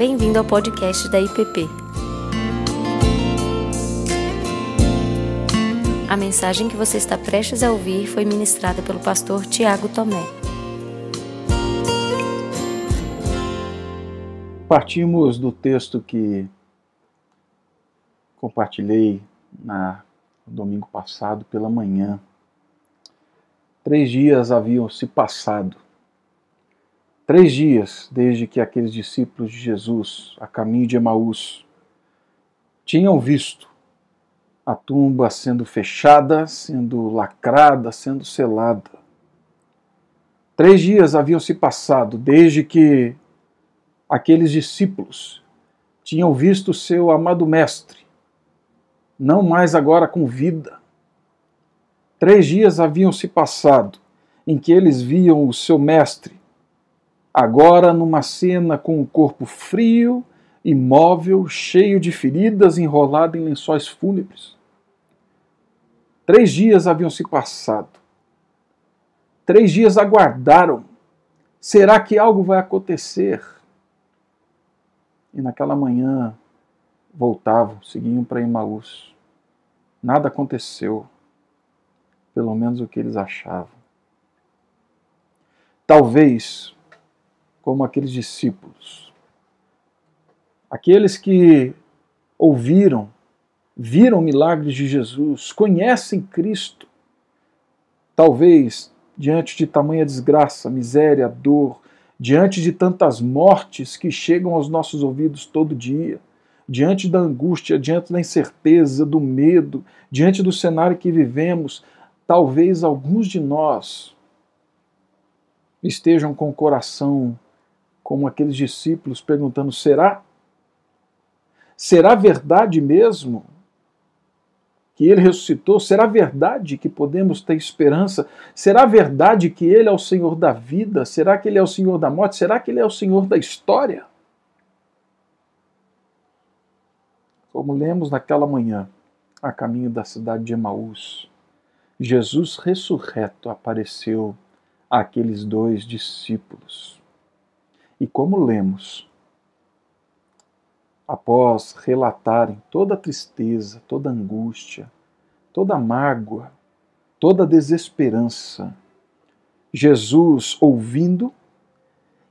Bem-vindo ao podcast da IPP. A mensagem que você está prestes a ouvir foi ministrada pelo pastor Tiago Tomé. Partimos do texto que compartilhei na, domingo passado pela manhã. Três dias haviam se passado. Três dias desde que aqueles discípulos de Jesus, a caminho de Emaús, tinham visto a tumba sendo fechada, sendo lacrada, sendo selada. Três dias haviam se passado desde que aqueles discípulos tinham visto seu amado Mestre não mais agora com vida. Três dias haviam se passado em que eles viam o seu mestre, agora numa cena com o corpo frio, imóvel, cheio de feridas, enrolado em lençóis fúnebres. Três dias haviam se passado. Três dias aguardaram. Será que algo vai acontecer? E naquela manhã voltavam, seguiam para Emaús. Nada aconteceu, pelo menos o que eles achavam. Talvez, como aqueles discípulos, aqueles que ouviram, viram milagres de Jesus, conhecem Cristo, talvez diante de tamanha desgraça, miséria, dor, diante de tantas mortes que chegam aos nossos ouvidos todo dia, diante da angústia, diante da incerteza, do medo, diante do cenário que vivemos, talvez alguns de nós estejam com o coração como aqueles discípulos perguntando: será? Será verdade mesmo que ele ressuscitou? Será verdade que podemos ter esperança? Será verdade que ele é o Senhor da vida? Será que ele é o Senhor da morte? Será que ele é o Senhor da história? Como lemos naquela manhã, a caminho da cidade de Emaús, Jesus ressurreto apareceu àqueles dois discípulos. E como lemos, após relatarem toda a tristeza, toda a angústia, toda a mágoa, toda a desesperança, Jesus, ouvindo,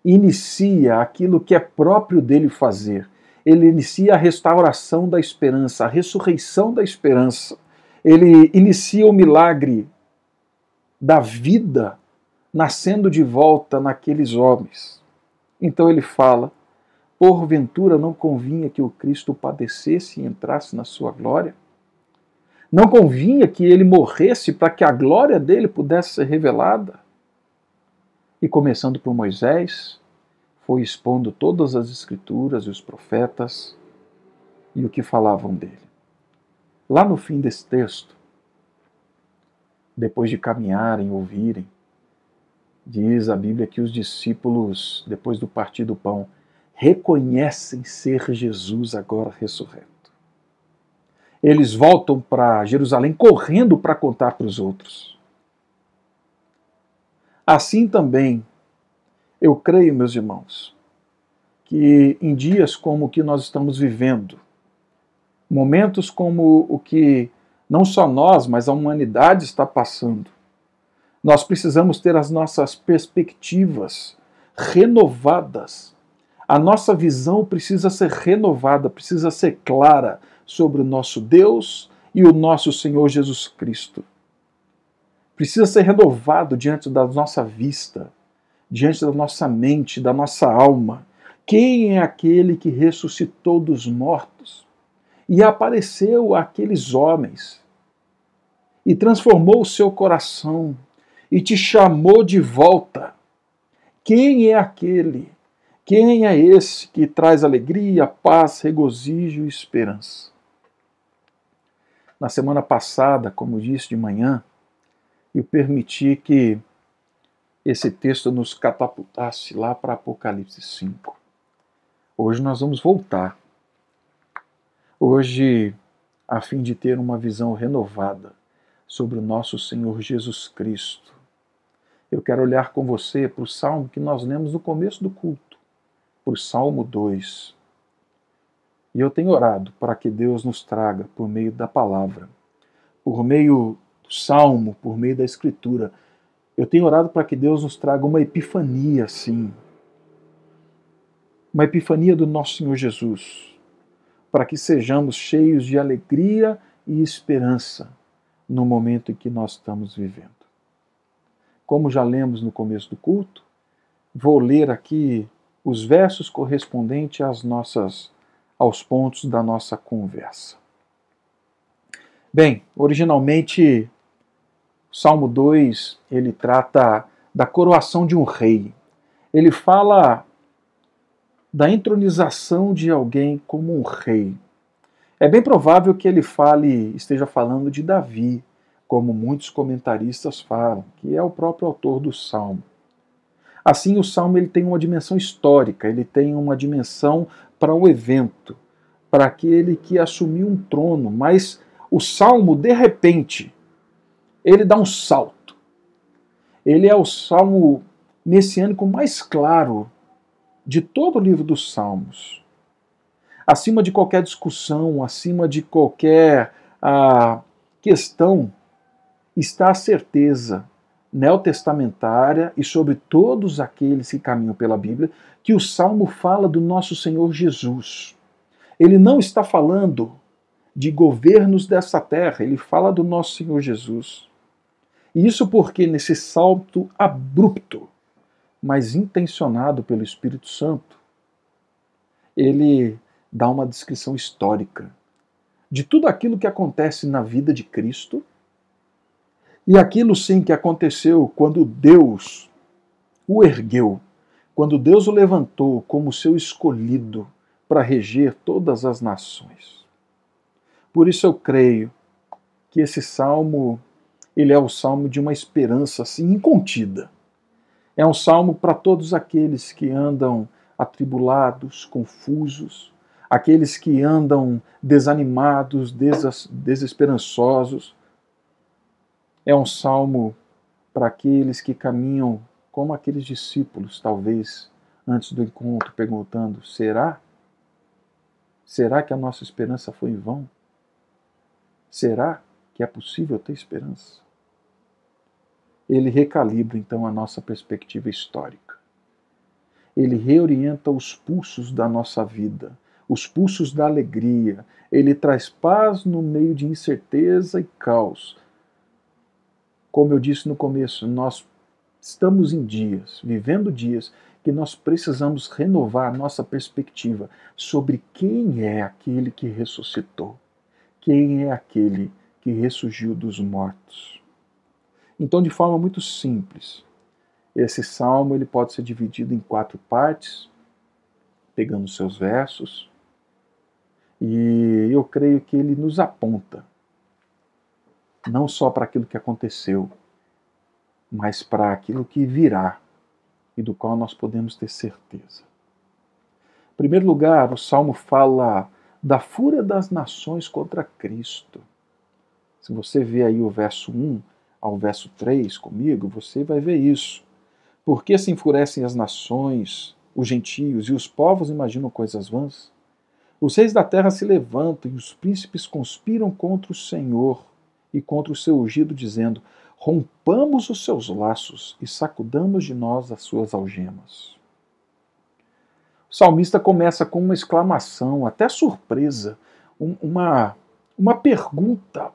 inicia aquilo que é próprio dele fazer ele inicia a restauração da esperança, a ressurreição da esperança. Ele inicia o milagre da vida nascendo de volta naqueles homens. Então ele fala: porventura não convinha que o Cristo padecesse e entrasse na sua glória? Não convinha que ele morresse para que a glória dele pudesse ser revelada? E começando por Moisés, foi expondo todas as escrituras e os profetas e o que falavam dele. Lá no fim desse texto, depois de caminharem, ouvirem, diz a Bíblia que os discípulos, depois do partir do pão, reconhecem ser Jesus agora ressurreto. Eles voltam para Jerusalém correndo para contar para os outros. Assim também eu creio, meus irmãos, que em dias como o que nós estamos vivendo, momentos como o que não só nós, mas a humanidade está passando, nós precisamos ter as nossas perspectivas renovadas. A nossa visão precisa ser renovada, precisa ser clara sobre o nosso Deus e o nosso Senhor Jesus Cristo. Precisa ser renovado diante da nossa vista diante da nossa mente, da nossa alma. Quem é aquele que ressuscitou dos mortos e apareceu àqueles homens e transformou o seu coração e te chamou de volta? Quem é aquele? Quem é esse que traz alegria, paz, regozijo e esperança? Na semana passada, como disse de manhã, eu permiti que esse texto nos catapultasse lá para Apocalipse 5. Hoje nós vamos voltar. Hoje, a fim de ter uma visão renovada sobre o nosso Senhor Jesus Cristo, eu quero olhar com você para o salmo que nós lemos no começo do culto, para o Salmo 2. E eu tenho orado para que Deus nos traga, por meio da palavra, por meio do salmo, por meio da escritura, eu tenho orado para que Deus nos traga uma epifania, sim. Uma epifania do nosso Senhor Jesus, para que sejamos cheios de alegria e esperança no momento em que nós estamos vivendo. Como já lemos no começo do culto, vou ler aqui os versos correspondentes às nossas aos pontos da nossa conversa. Bem, originalmente Salmo 2, ele trata da coroação de um rei. Ele fala da entronização de alguém como um rei. É bem provável que ele fale, esteja falando de Davi, como muitos comentaristas falam, que é o próprio autor do Salmo. Assim, o Salmo ele tem uma dimensão histórica, ele tem uma dimensão para o evento, para aquele que assumiu um trono, mas o Salmo, de repente, ele dá um salto. Ele é o salmo messiânico mais claro de todo o livro dos Salmos. Acima de qualquer discussão, acima de qualquer ah, questão, está a certeza neotestamentária e sobre todos aqueles que caminham pela Bíblia que o Salmo fala do nosso Senhor Jesus. Ele não está falando de governos dessa terra, ele fala do nosso Senhor Jesus. E isso porque nesse salto abrupto mas intencionado pelo Espírito Santo, ele dá uma descrição histórica de tudo aquilo que acontece na vida de Cristo e aquilo sim que aconteceu quando Deus o ergueu, quando Deus o levantou como seu escolhido para reger todas as nações. Por isso eu creio que esse salmo ele é o salmo de uma esperança assim incontida é um salmo para todos aqueles que andam atribulados, confusos, aqueles que andam desanimados, desesperançosos. É um salmo para aqueles que caminham como aqueles discípulos, talvez, antes do encontro, perguntando: será? Será que a nossa esperança foi em vão? Será que é possível ter esperança? ele recalibra então a nossa perspectiva histórica. Ele reorienta os pulsos da nossa vida, os pulsos da alegria. Ele traz paz no meio de incerteza e caos. Como eu disse no começo, nós estamos em dias, vivendo dias, que nós precisamos renovar nossa perspectiva sobre quem é aquele que ressuscitou, quem é aquele que ressurgiu dos mortos. Então, de forma muito simples, esse salmo ele pode ser dividido em quatro partes, pegando seus versos, e eu creio que ele nos aponta não só para aquilo que aconteceu, mas para aquilo que virá e do qual nós podemos ter certeza. Em primeiro lugar, o salmo fala da fúria das nações contra Cristo. Se você vê aí o verso 1, ao verso 3 comigo, você vai ver isso. Por que se enfurecem as nações, os gentios e os povos imaginam coisas vãs? Os reis da terra se levantam e os príncipes conspiram contra o Senhor e contra o seu ungido, dizendo: Rompamos os seus laços e sacudamos de nós as suas algemas. O salmista começa com uma exclamação, até surpresa, uma, uma pergunta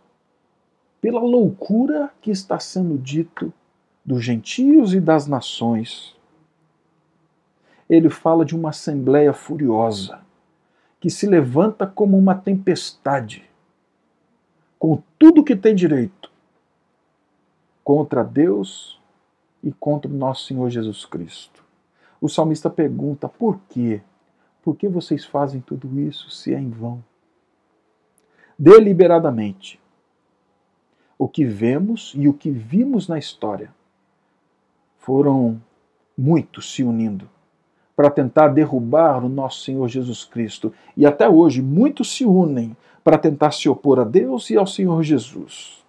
pela loucura que está sendo dito dos gentios e das nações. Ele fala de uma assembleia furiosa que se levanta como uma tempestade, com tudo que tem direito, contra Deus e contra o nosso Senhor Jesus Cristo. O salmista pergunta: por quê? Por que vocês fazem tudo isso se é em vão? Deliberadamente, o que vemos e o que vimos na história foram muitos se unindo para tentar derrubar o nosso Senhor Jesus Cristo. E até hoje, muitos se unem para tentar se opor a Deus e ao Senhor Jesus.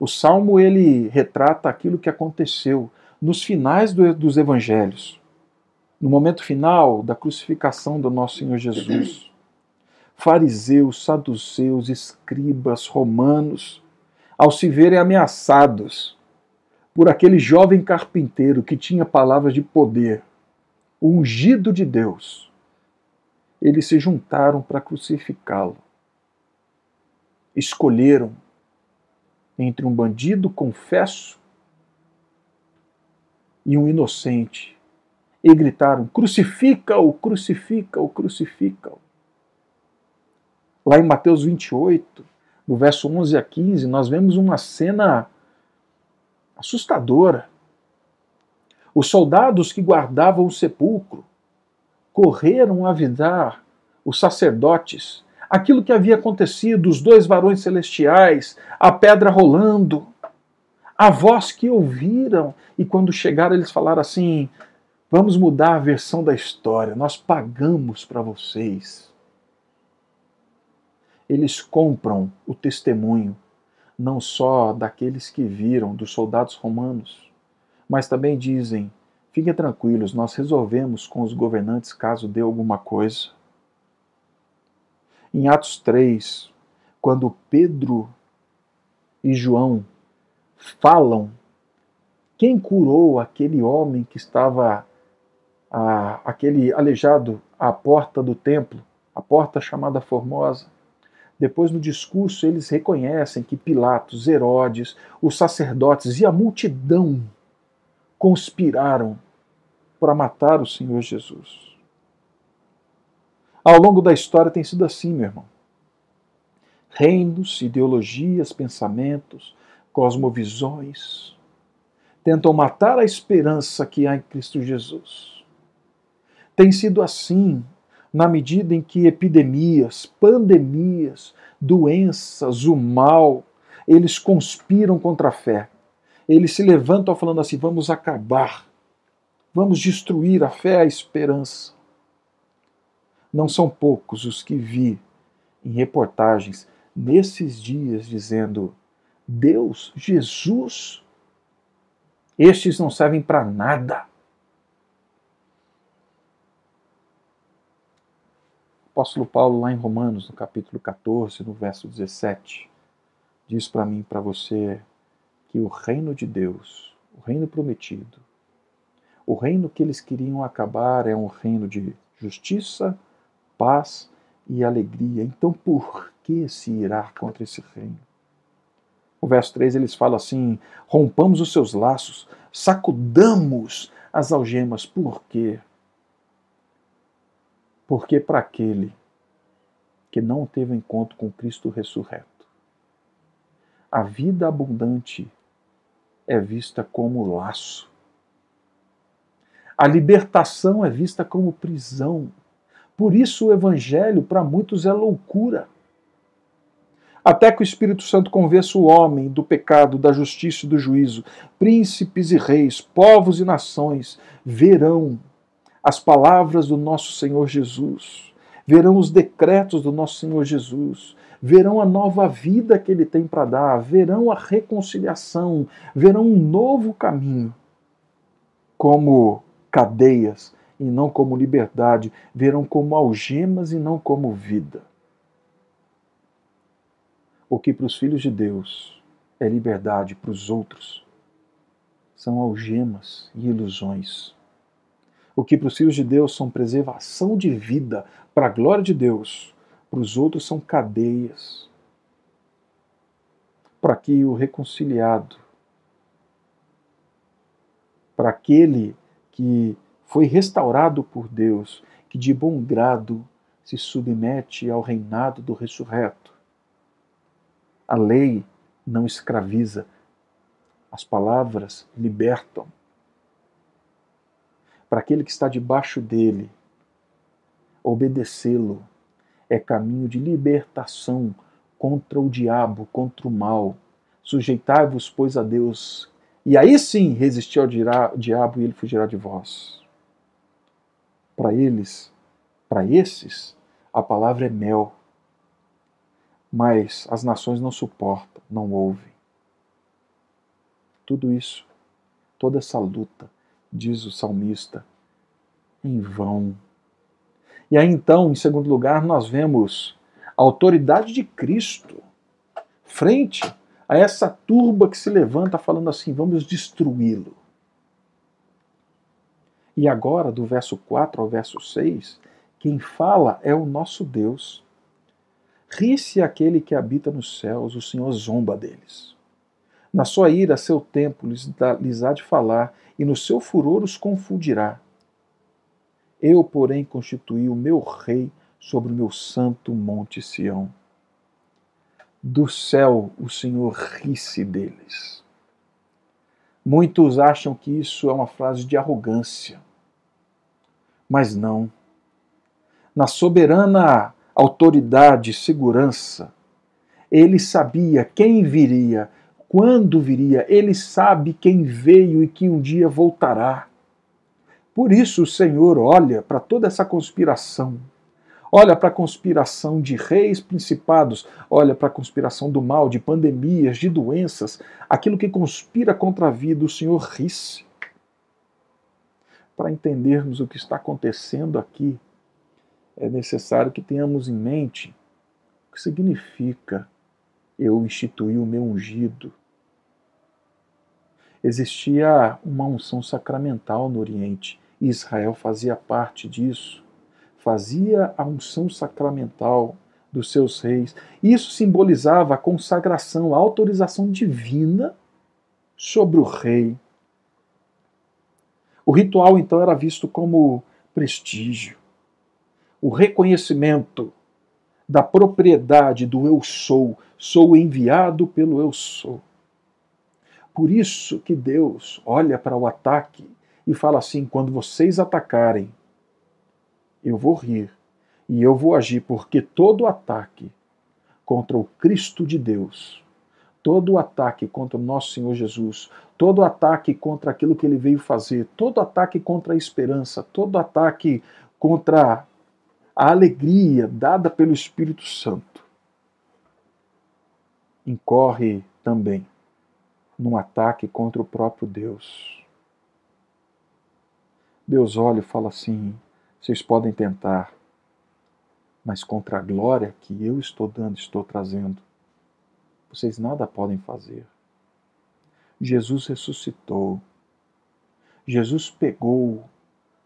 O salmo ele retrata aquilo que aconteceu nos finais do, dos evangelhos, no momento final da crucificação do nosso Senhor Jesus. fariseus, saduceus, escribas, romanos, ao se verem ameaçados por aquele jovem carpinteiro que tinha palavras de poder, ungido de Deus, eles se juntaram para crucificá-lo. Escolheram entre um bandido confesso e um inocente e gritaram: Crucifica-o, crucifica-o, crucifica-o. Lá em Mateus 28, no verso 11 a 15, nós vemos uma cena assustadora. Os soldados que guardavam o sepulcro correram a avisar os sacerdotes aquilo que havia acontecido, os dois varões celestiais, a pedra rolando, a voz que ouviram, e quando chegaram eles falaram assim: vamos mudar a versão da história, nós pagamos para vocês. Eles compram o testemunho, não só daqueles que viram, dos soldados romanos, mas também dizem: fiquem tranquilos, nós resolvemos com os governantes caso dê alguma coisa. Em Atos 3, quando Pedro e João falam quem curou aquele homem que estava, a, aquele aleijado à porta do templo, a porta chamada Formosa. Depois, no discurso, eles reconhecem que Pilatos, Herodes, os sacerdotes e a multidão conspiraram para matar o Senhor Jesus. Ao longo da história tem sido assim, meu irmão. Reinos, ideologias, pensamentos, cosmovisões tentam matar a esperança que há em Cristo Jesus. Tem sido assim na medida em que epidemias, pandemias, doenças, o mal, eles conspiram contra a fé. Eles se levantam falando assim: vamos acabar, vamos destruir a fé, a esperança. Não são poucos os que vi em reportagens nesses dias dizendo: Deus, Jesus, estes não servem para nada. O apóstolo Paulo, lá em Romanos, no capítulo 14, no verso 17, diz para mim e para você que o reino de Deus, o reino prometido, o reino que eles queriam acabar é um reino de justiça, paz e alegria. Então, por que se irá contra esse reino? O verso 3 eles falam assim: rompamos os seus laços, sacudamos as algemas. Por quê? Porque para aquele que não teve encontro com Cristo ressurreto, a vida abundante é vista como laço. A libertação é vista como prisão. Por isso o evangelho para muitos é loucura. Até que o Espírito Santo convença o homem do pecado, da justiça e do juízo, príncipes e reis, povos e nações verão as palavras do nosso Senhor Jesus, verão os decretos do nosso Senhor Jesus, verão a nova vida que ele tem para dar, verão a reconciliação, verão um novo caminho, como cadeias e não como liberdade, verão como algemas e não como vida. O que para os filhos de Deus é liberdade, para os outros são algemas e ilusões. O que para os filhos de Deus são preservação de vida para a glória de Deus, para os outros são cadeias. Para que o reconciliado, para aquele que foi restaurado por Deus, que de bom grado se submete ao reinado do ressurreto. A lei não escraviza, as palavras libertam. Para aquele que está debaixo dele, obedecê-lo é caminho de libertação contra o diabo, contra o mal. Sujeitai-vos, pois, a Deus, e aí sim resistir ao diabo e ele fugirá de vós. Para eles, para esses, a palavra é mel. Mas as nações não suportam, não ouvem. Tudo isso, toda essa luta, diz o salmista, em vão. E aí então, em segundo lugar, nós vemos a autoridade de Cristo, frente a essa turba que se levanta falando assim: vamos destruí-lo. E agora, do verso 4 ao verso 6, quem fala é o nosso Deus. Ri-se aquele que habita nos céus, o Senhor zomba deles. Na sua ira, seu tempo lhes, dá, lhes há de falar, e no seu furor os confundirá. Eu, porém, constituí o meu rei sobre o meu santo monte Sião. Do céu o Senhor ri-se deles. Muitos acham que isso é uma frase de arrogância, mas não. Na soberana autoridade e segurança, ele sabia quem viria, quando viria, ele sabe quem veio e que um dia voltará. Por isso o Senhor olha para toda essa conspiração olha para a conspiração de reis, principados, olha para a conspiração do mal, de pandemias, de doenças, aquilo que conspira contra a vida, o Senhor ri-se. Para entendermos o que está acontecendo aqui, é necessário que tenhamos em mente o que significa eu instituir o meu ungido. Existia uma unção sacramental no Oriente e Israel fazia parte disso fazia a unção sacramental dos seus reis. Isso simbolizava a consagração, a autorização divina sobre o rei. O ritual então era visto como prestígio, o reconhecimento da propriedade do eu sou, sou enviado pelo eu sou. Por isso que Deus olha para o ataque e fala assim: quando vocês atacarem, eu vou rir e eu vou agir, porque todo ataque contra o Cristo de Deus, todo ataque contra o nosso Senhor Jesus, todo ataque contra aquilo que ele veio fazer, todo ataque contra a esperança, todo ataque contra a alegria dada pelo Espírito Santo, incorre também num ataque contra o próprio Deus. Deus olha e fala assim: vocês podem tentar, mas contra a glória que eu estou dando, estou trazendo, vocês nada podem fazer. Jesus ressuscitou. Jesus pegou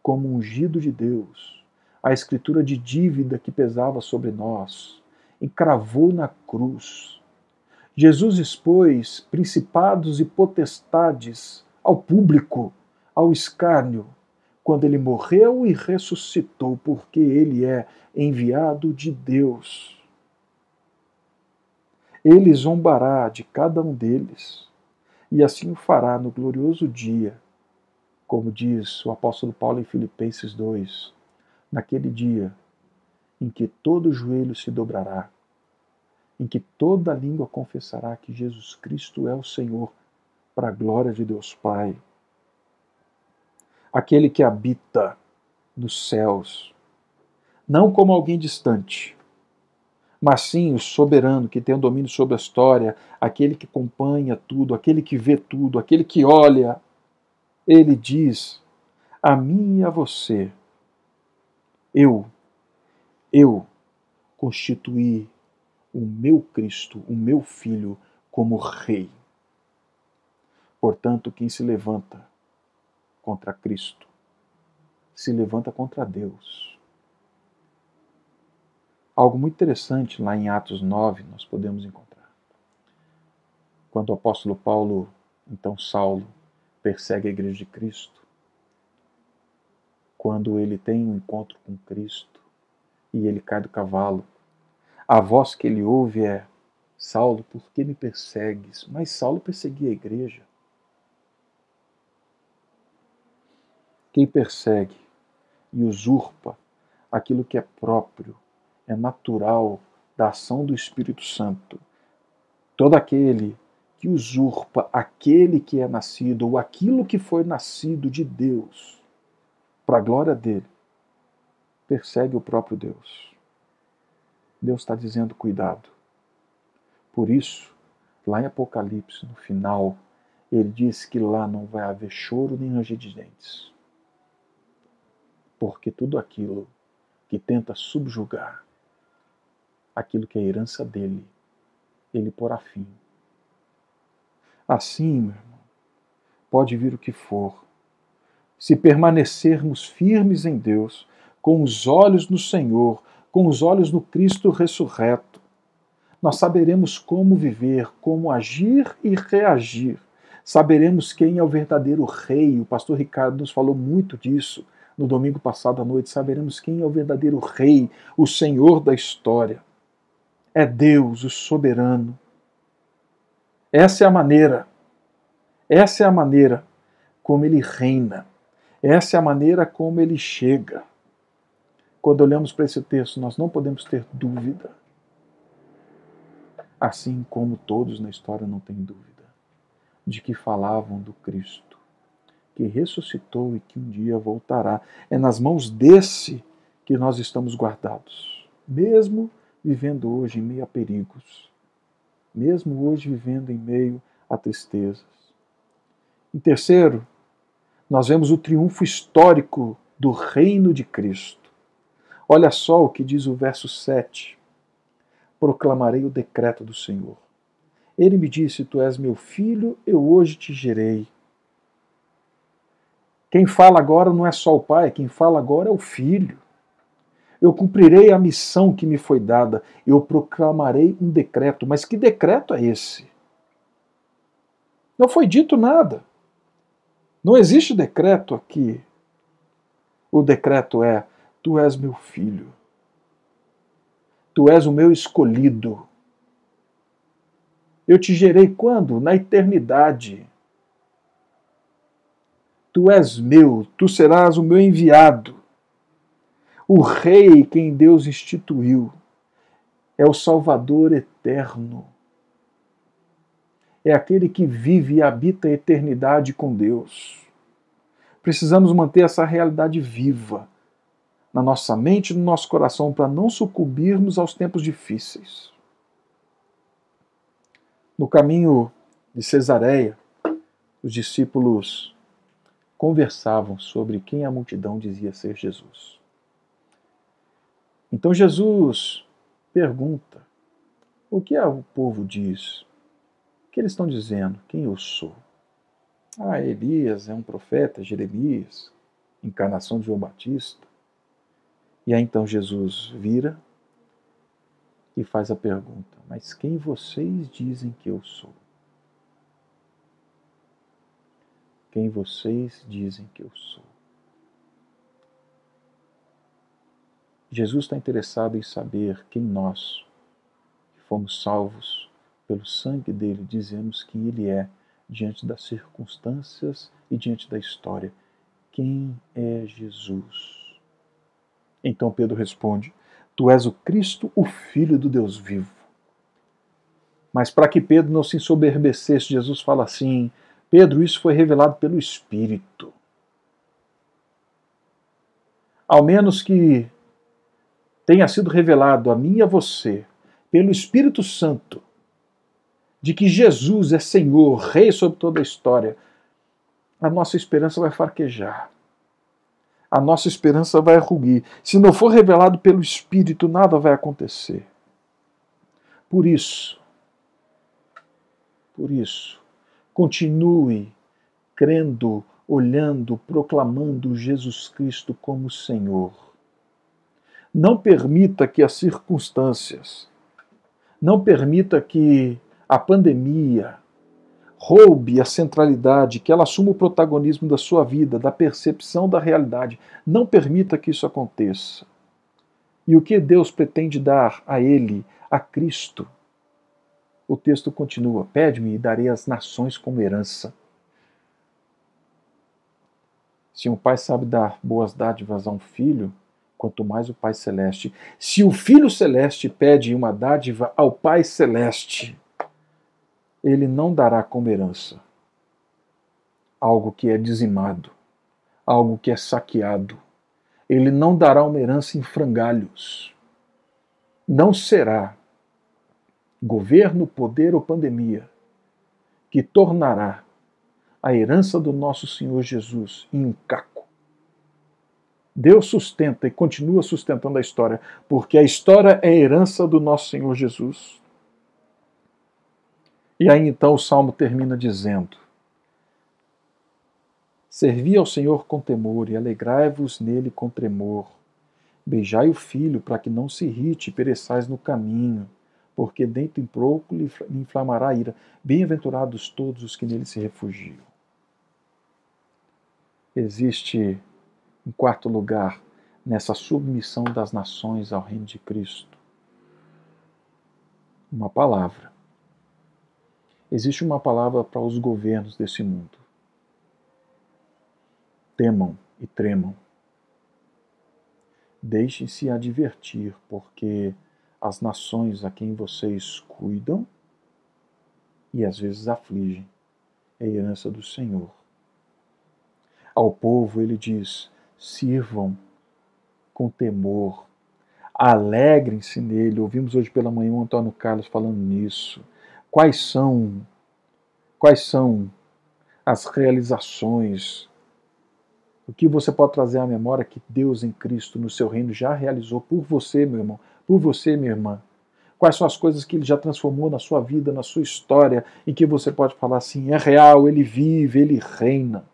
como ungido de Deus a escritura de dívida que pesava sobre nós, encravou na cruz. Jesus expôs principados e potestades ao público, ao escárnio, quando ele morreu e ressuscitou, porque ele é enviado de Deus. Ele zombará de cada um deles, e assim o fará no glorioso dia, como diz o apóstolo Paulo em Filipenses 2, naquele dia em que todo joelho se dobrará, em que toda língua confessará que Jesus Cristo é o Senhor, para a glória de Deus Pai. Aquele que habita nos céus, não como alguém distante, mas sim o soberano que tem o domínio sobre a história, aquele que acompanha tudo, aquele que vê tudo, aquele que olha. Ele diz: A mim e a você, eu, eu constituí o meu Cristo, o meu Filho, como Rei. Portanto, quem se levanta contra Cristo, se levanta contra Deus. Algo muito interessante lá em Atos 9 nós podemos encontrar. Quando o apóstolo Paulo, então Saulo, persegue a igreja de Cristo, quando ele tem um encontro com Cristo e ele cai do cavalo, a voz que ele ouve é: Saulo, por que me persegues? Mas Saulo perseguia a igreja. Quem persegue e usurpa aquilo que é próprio, é natural da ação do Espírito Santo, todo aquele que usurpa aquele que é nascido ou aquilo que foi nascido de Deus, para a glória dele, persegue o próprio Deus. Deus está dizendo cuidado. Por isso, lá em Apocalipse, no final, ele diz que lá não vai haver choro nem ranger de dentes porque tudo aquilo que tenta subjugar, aquilo que é herança dele, ele porá fim. Assim, meu irmão, pode vir o que for, se permanecermos firmes em Deus, com os olhos no Senhor, com os olhos no Cristo ressurreto, nós saberemos como viver, como agir e reagir. Saberemos quem é o verdadeiro rei. O pastor Ricardo nos falou muito disso no domingo passado à noite. Saberemos quem é o verdadeiro rei, o Senhor da história. É Deus, o soberano. Essa é a maneira. Essa é a maneira como ele reina. Essa é a maneira como ele chega. Quando olhamos para esse texto, nós não podemos ter dúvida. Assim como todos na história não têm dúvida de que falavam do Cristo, que ressuscitou e que um dia voltará. É nas mãos desse que nós estamos guardados, mesmo vivendo hoje em meio a perigos, mesmo hoje vivendo em meio a tristezas. Em terceiro, nós vemos o triunfo histórico do reino de Cristo. Olha só o que diz o verso 7. Proclamarei o decreto do Senhor. Ele me disse: Tu és meu filho, eu hoje te gerei. Quem fala agora não é só o pai, quem fala agora é o filho. Eu cumprirei a missão que me foi dada, eu proclamarei um decreto. Mas que decreto é esse? Não foi dito nada. Não existe decreto aqui. O decreto é: Tu és meu filho. Tu és o meu escolhido. Eu te gerei quando? Na eternidade. Tu és meu, tu serás o meu enviado. O Rei quem Deus instituiu é o Salvador eterno é aquele que vive e habita a eternidade com Deus. Precisamos manter essa realidade viva na nossa mente e no nosso coração para não sucumbirmos aos tempos difíceis. No caminho de Cesareia, os discípulos conversavam sobre quem a multidão dizia ser Jesus. Então Jesus pergunta: O que o povo diz? O que eles estão dizendo? Quem eu sou? Ah, Elias é um profeta, Jeremias, encarnação de João Batista. E aí então Jesus vira e faz a pergunta: Mas quem vocês dizem que eu sou? Quem vocês dizem que eu sou? Jesus está interessado em saber quem nós, que fomos salvos pelo sangue dele, dizemos quem ele é diante das circunstâncias e diante da história. Quem é Jesus? Então Pedro responde: Tu és o Cristo, o Filho do Deus vivo. Mas para que Pedro não se ensoberbecesse, Jesus fala assim: Pedro, isso foi revelado pelo Espírito. Ao menos que tenha sido revelado a mim e a você pelo Espírito Santo de que Jesus é Senhor, Rei sobre toda a história, a nossa esperança vai farquejar. A nossa esperança vai ruir. Se não for revelado pelo Espírito, nada vai acontecer. Por isso, por isso, continue crendo, olhando, proclamando Jesus Cristo como Senhor. Não permita que as circunstâncias, não permita que a pandemia roube a centralidade, que ela assuma o protagonismo da sua vida, da percepção da realidade. Não permita que isso aconteça. E o que Deus pretende dar a ele, a Cristo? O texto continua: Pede-me e darei as nações como herança. Se um pai sabe dar boas dádivas a um filho, quanto mais o Pai Celeste. Se o Filho Celeste pede uma dádiva ao Pai Celeste, ele não dará como herança algo que é dizimado, algo que é saqueado. Ele não dará uma herança em frangalhos. Não será governo, poder ou pandemia que tornará a herança do nosso Senhor Jesus em um caco. Deus sustenta e continua sustentando a história, porque a história é herança do nosso Senhor Jesus. E aí então o salmo termina dizendo: Servi ao Senhor com temor e alegrai-vos nele com tremor. Beijai o filho para que não se irrite e pereçais no caminho, porque dentro em pouco lhe inflamará a ira. Bem-aventurados todos os que nele se refugiam. Existe em quarto lugar, nessa submissão das nações ao reino de Cristo, uma palavra. Existe uma palavra para os governos desse mundo. Temam e tremam. Deixem-se advertir, porque as nações a quem vocês cuidam e às vezes afligem é herança do Senhor. Ao povo ele diz: sirvam com temor, alegrem-se nele. Ouvimos hoje pela manhã o Antônio Carlos falando nisso. Quais são quais são as realizações? O que você pode trazer à memória que Deus em Cristo no seu reino já realizou por você, meu irmão, por você, minha irmã? Quais são as coisas que ele já transformou na sua vida, na sua história, em que você pode falar assim: é real, ele vive, ele reina.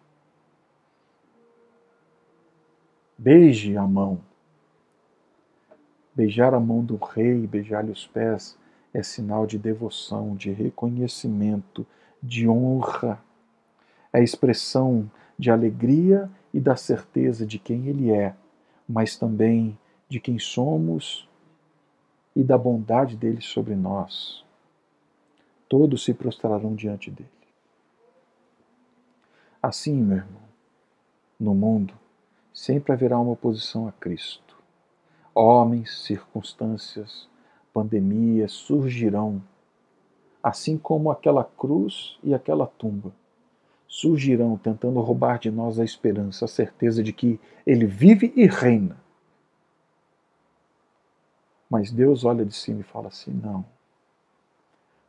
Beije a mão. Beijar a mão do rei, beijar-lhe os pés, é sinal de devoção, de reconhecimento, de honra. É expressão de alegria e da certeza de quem ele é, mas também de quem somos e da bondade dele sobre nós. Todos se prostrarão diante dele. Assim, meu irmão, no mundo, sempre haverá uma oposição a Cristo. Homens, circunstâncias, pandemias surgirão, assim como aquela cruz e aquela tumba surgirão tentando roubar de nós a esperança, a certeza de que Ele vive e reina. Mas Deus olha de cima e fala assim: não.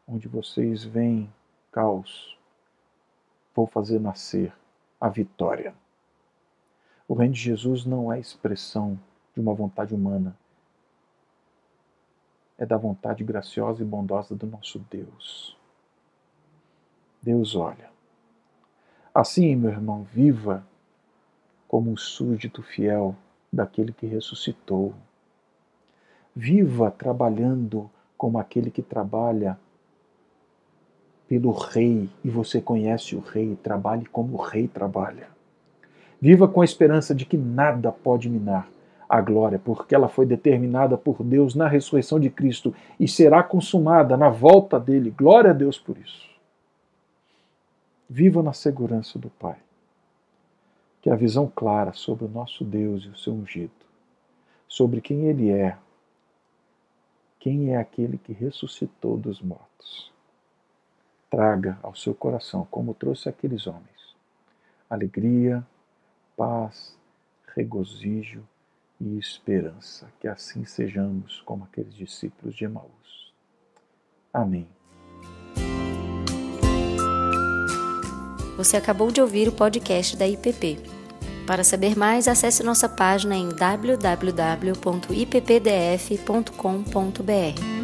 Onde vocês veem caos, vou fazer nascer a vitória. O reino de Jesus não é expressão de uma vontade humana. É da vontade graciosa e bondosa do nosso Deus. Deus olha. Assim, meu irmão, viva como um súdito fiel daquele que ressuscitou. Viva trabalhando como aquele que trabalha pelo rei e você conhece o rei, trabalhe como o rei trabalha. Viva com a esperança de que nada pode minar a glória, porque ela foi determinada por Deus na ressurreição de Cristo e será consumada na volta dele. Glória a Deus por isso. Viva na segurança do Pai. Que a visão clara sobre o nosso Deus e o seu ungido, sobre quem ele é, quem é aquele que ressuscitou dos mortos, traga ao seu coração, como trouxe aqueles homens, alegria, paz, regozijo e esperança. Que assim sejamos como aqueles discípulos de Emaús. Amém. Você acabou de ouvir o podcast da IPP. Para saber mais, acesse nossa página em www.ippdf.com.br.